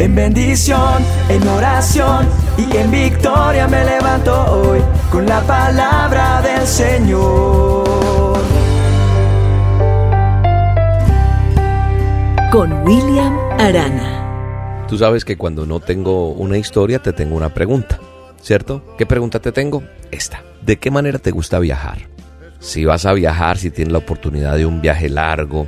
En bendición, en oración y en victoria me levanto hoy con la palabra del Señor. Con William Arana. Tú sabes que cuando no tengo una historia te tengo una pregunta, ¿cierto? ¿Qué pregunta te tengo? Esta. ¿De qué manera te gusta viajar? Si vas a viajar, si tienes la oportunidad de un viaje largo,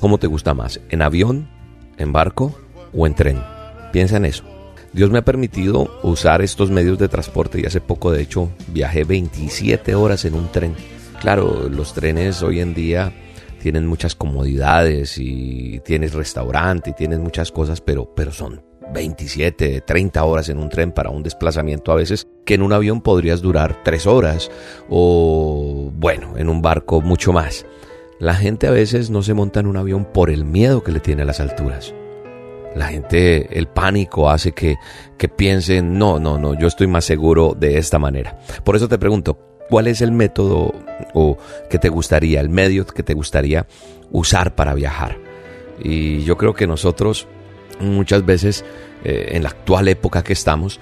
¿cómo te gusta más? ¿En avión? ¿En barco? ¿O en tren? Piensa en eso. Dios me ha permitido usar estos medios de transporte y hace poco de hecho viajé 27 horas en un tren. Claro, los trenes hoy en día tienen muchas comodidades y tienes restaurante y tienes muchas cosas, pero, pero son 27, 30 horas en un tren para un desplazamiento a veces que en un avión podrías durar 3 horas o bueno, en un barco mucho más. La gente a veces no se monta en un avión por el miedo que le tiene a las alturas. La gente, el pánico hace que, que piensen, no, no, no, yo estoy más seguro de esta manera. Por eso te pregunto, ¿cuál es el método o que te gustaría, el medio que te gustaría usar para viajar? Y yo creo que nosotros muchas veces, eh, en la actual época que estamos,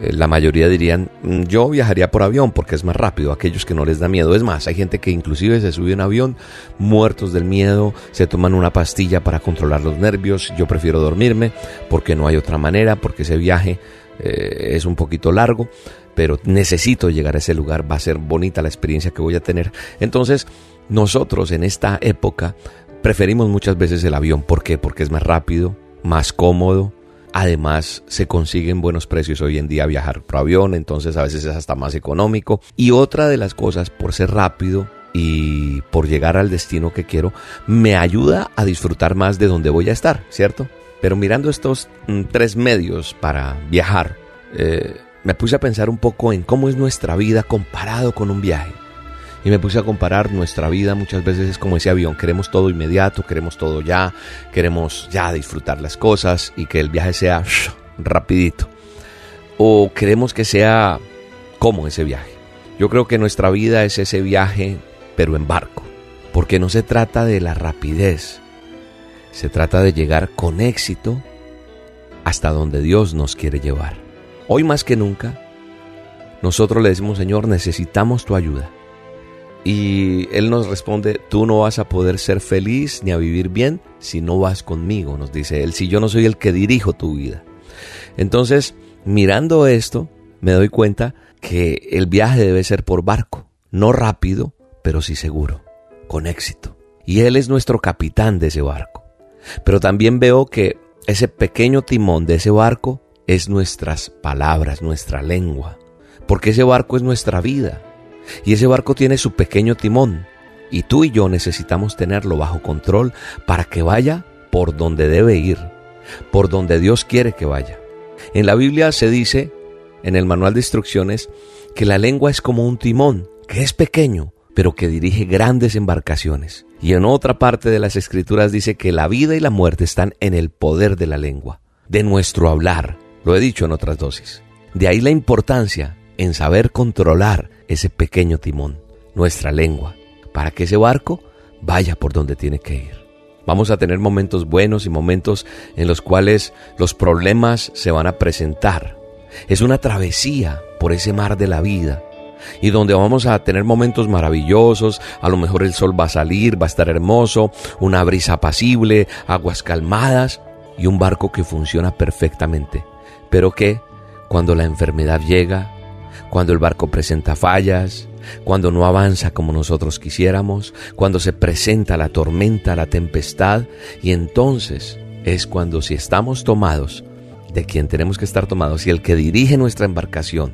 la mayoría dirían, mm, yo viajaría por avión porque es más rápido, aquellos que no les da miedo. Es más, hay gente que inclusive se sube en avión muertos del miedo, se toman una pastilla para controlar los nervios, yo prefiero dormirme porque no hay otra manera, porque ese viaje eh, es un poquito largo, pero necesito llegar a ese lugar, va a ser bonita la experiencia que voy a tener. Entonces, nosotros en esta época preferimos muchas veces el avión, ¿por qué? Porque es más rápido, más cómodo, Además, se consiguen buenos precios hoy en día viajar por avión, entonces a veces es hasta más económico. Y otra de las cosas, por ser rápido y por llegar al destino que quiero, me ayuda a disfrutar más de donde voy a estar, ¿cierto? Pero mirando estos mm, tres medios para viajar, eh, me puse a pensar un poco en cómo es nuestra vida comparado con un viaje y me puse a comparar nuestra vida muchas veces es como ese avión, queremos todo inmediato, queremos todo ya, queremos ya disfrutar las cosas y que el viaje sea rapidito. O queremos que sea como ese viaje. Yo creo que nuestra vida es ese viaje, pero en barco, porque no se trata de la rapidez, se trata de llegar con éxito hasta donde Dios nos quiere llevar. Hoy más que nunca, nosotros le decimos, Señor, necesitamos tu ayuda. Y Él nos responde, tú no vas a poder ser feliz ni a vivir bien si no vas conmigo, nos dice Él, si yo no soy el que dirijo tu vida. Entonces, mirando esto, me doy cuenta que el viaje debe ser por barco, no rápido, pero sí seguro, con éxito. Y Él es nuestro capitán de ese barco. Pero también veo que ese pequeño timón de ese barco es nuestras palabras, nuestra lengua, porque ese barco es nuestra vida. Y ese barco tiene su pequeño timón. Y tú y yo necesitamos tenerlo bajo control para que vaya por donde debe ir, por donde Dios quiere que vaya. En la Biblia se dice, en el manual de instrucciones, que la lengua es como un timón, que es pequeño, pero que dirige grandes embarcaciones. Y en otra parte de las escrituras dice que la vida y la muerte están en el poder de la lengua, de nuestro hablar. Lo he dicho en otras dosis. De ahí la importancia en saber controlar ese pequeño timón, nuestra lengua, para que ese barco vaya por donde tiene que ir. Vamos a tener momentos buenos y momentos en los cuales los problemas se van a presentar. Es una travesía por ese mar de la vida y donde vamos a tener momentos maravillosos, a lo mejor el sol va a salir, va a estar hermoso, una brisa apacible, aguas calmadas y un barco que funciona perfectamente, pero que cuando la enfermedad llega, cuando el barco presenta fallas, cuando no avanza como nosotros quisiéramos, cuando se presenta la tormenta, la tempestad, y entonces es cuando si estamos tomados de quien tenemos que estar tomados y el que dirige nuestra embarcación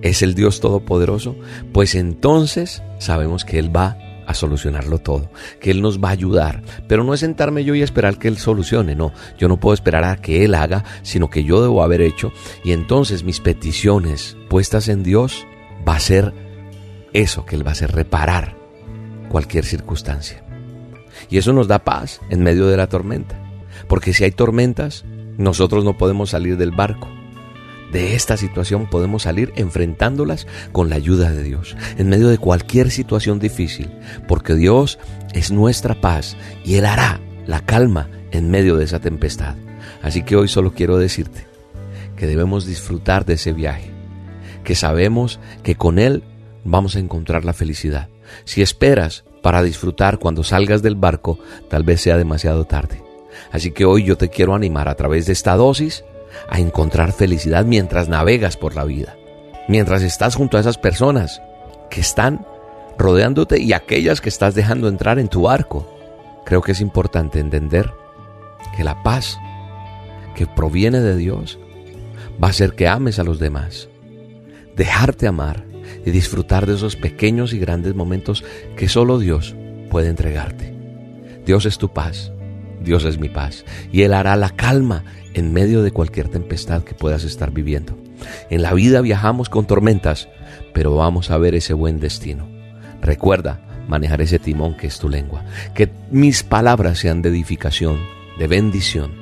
es el Dios Todopoderoso, pues entonces sabemos que Él va a solucionarlo todo, que Él nos va a ayudar. Pero no es sentarme yo y esperar que Él solucione, no, yo no puedo esperar a que Él haga, sino que yo debo haber hecho. Y entonces mis peticiones puestas en Dios va a ser eso que Él va a hacer, reparar cualquier circunstancia. Y eso nos da paz en medio de la tormenta. Porque si hay tormentas, nosotros no podemos salir del barco de esta situación podemos salir enfrentándolas con la ayuda de Dios, en medio de cualquier situación difícil, porque Dios es nuestra paz y Él hará la calma en medio de esa tempestad. Así que hoy solo quiero decirte que debemos disfrutar de ese viaje, que sabemos que con él vamos a encontrar la felicidad. Si esperas para disfrutar cuando salgas del barco, tal vez sea demasiado tarde. Así que hoy yo te quiero animar a través de esta dosis a encontrar felicidad mientras navegas por la vida, mientras estás junto a esas personas que están rodeándote y aquellas que estás dejando entrar en tu barco. Creo que es importante entender que la paz que proviene de Dios va a hacer que ames a los demás, dejarte amar y disfrutar de esos pequeños y grandes momentos que solo Dios puede entregarte. Dios es tu paz, Dios es mi paz y Él hará la calma en medio de cualquier tempestad que puedas estar viviendo. En la vida viajamos con tormentas, pero vamos a ver ese buen destino. Recuerda manejar ese timón que es tu lengua. Que mis palabras sean de edificación, de bendición.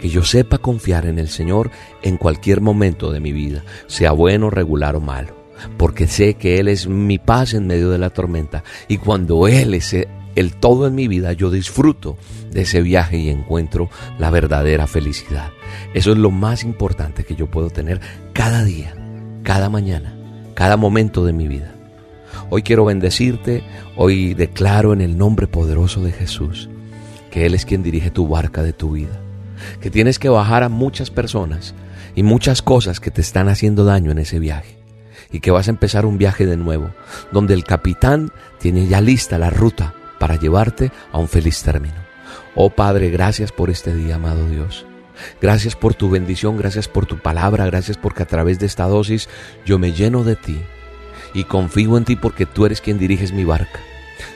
Que yo sepa confiar en el Señor en cualquier momento de mi vida, sea bueno, regular o malo. Porque sé que Él es mi paz en medio de la tormenta. Y cuando Él es el todo en mi vida, yo disfruto de ese viaje y encuentro la verdadera felicidad. Eso es lo más importante que yo puedo tener cada día, cada mañana, cada momento de mi vida. Hoy quiero bendecirte, hoy declaro en el nombre poderoso de Jesús que Él es quien dirige tu barca de tu vida, que tienes que bajar a muchas personas y muchas cosas que te están haciendo daño en ese viaje y que vas a empezar un viaje de nuevo, donde el capitán tiene ya lista la ruta para llevarte a un feliz término. Oh Padre, gracias por este día, amado Dios. Gracias por tu bendición, gracias por tu palabra, gracias porque a través de esta dosis yo me lleno de ti y confío en ti porque tú eres quien diriges mi barca.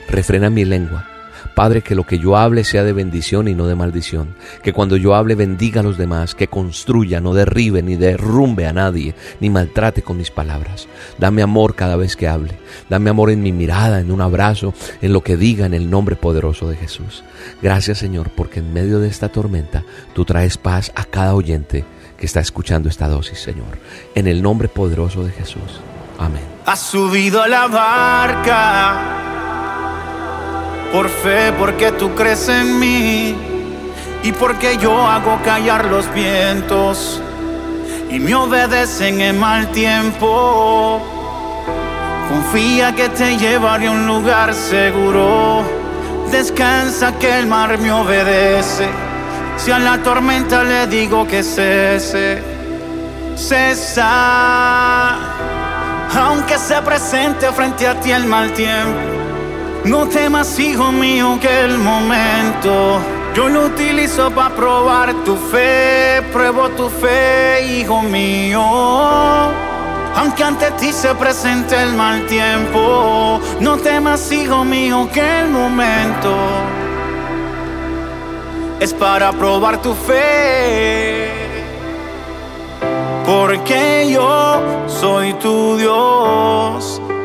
Refrena mi lengua. Padre, que lo que yo hable sea de bendición y no de maldición. Que cuando yo hable bendiga a los demás, que construya, no derribe ni derrumbe a nadie, ni maltrate con mis palabras. Dame amor cada vez que hable. Dame amor en mi mirada, en un abrazo, en lo que diga en el nombre poderoso de Jesús. Gracias Señor, porque en medio de esta tormenta tú traes paz a cada oyente que está escuchando esta dosis, Señor. En el nombre poderoso de Jesús. Amén. Has subido la barca por fe, porque tú crees en mí y porque yo hago callar los vientos y me obedecen en mal tiempo. Confía que te llevaré a un lugar seguro. Descansa que el mar me obedece. Si a la tormenta le digo que cese, cesa aunque se presente frente a ti el mal tiempo. No temas, hijo mío, que el momento yo lo utilizo para probar tu fe. Pruebo tu fe, hijo mío. Aunque ante ti se presente el mal tiempo, no temas, hijo mío, que el momento es para probar tu fe. Porque yo soy tu Dios,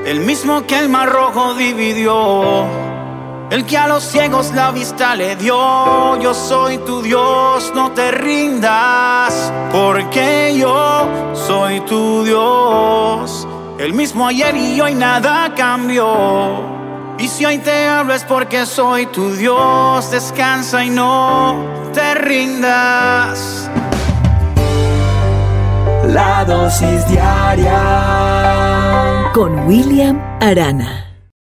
el mismo que el mar rojo dividió, el que a los ciegos la vista le dio. Yo soy tu Dios, no te rindas, porque yo soy tu Dios, el mismo ayer y hoy nada cambió. Y si hoy te hablo es porque soy tu Dios, descansa y no te rindas. La dosis diaria con William Arana.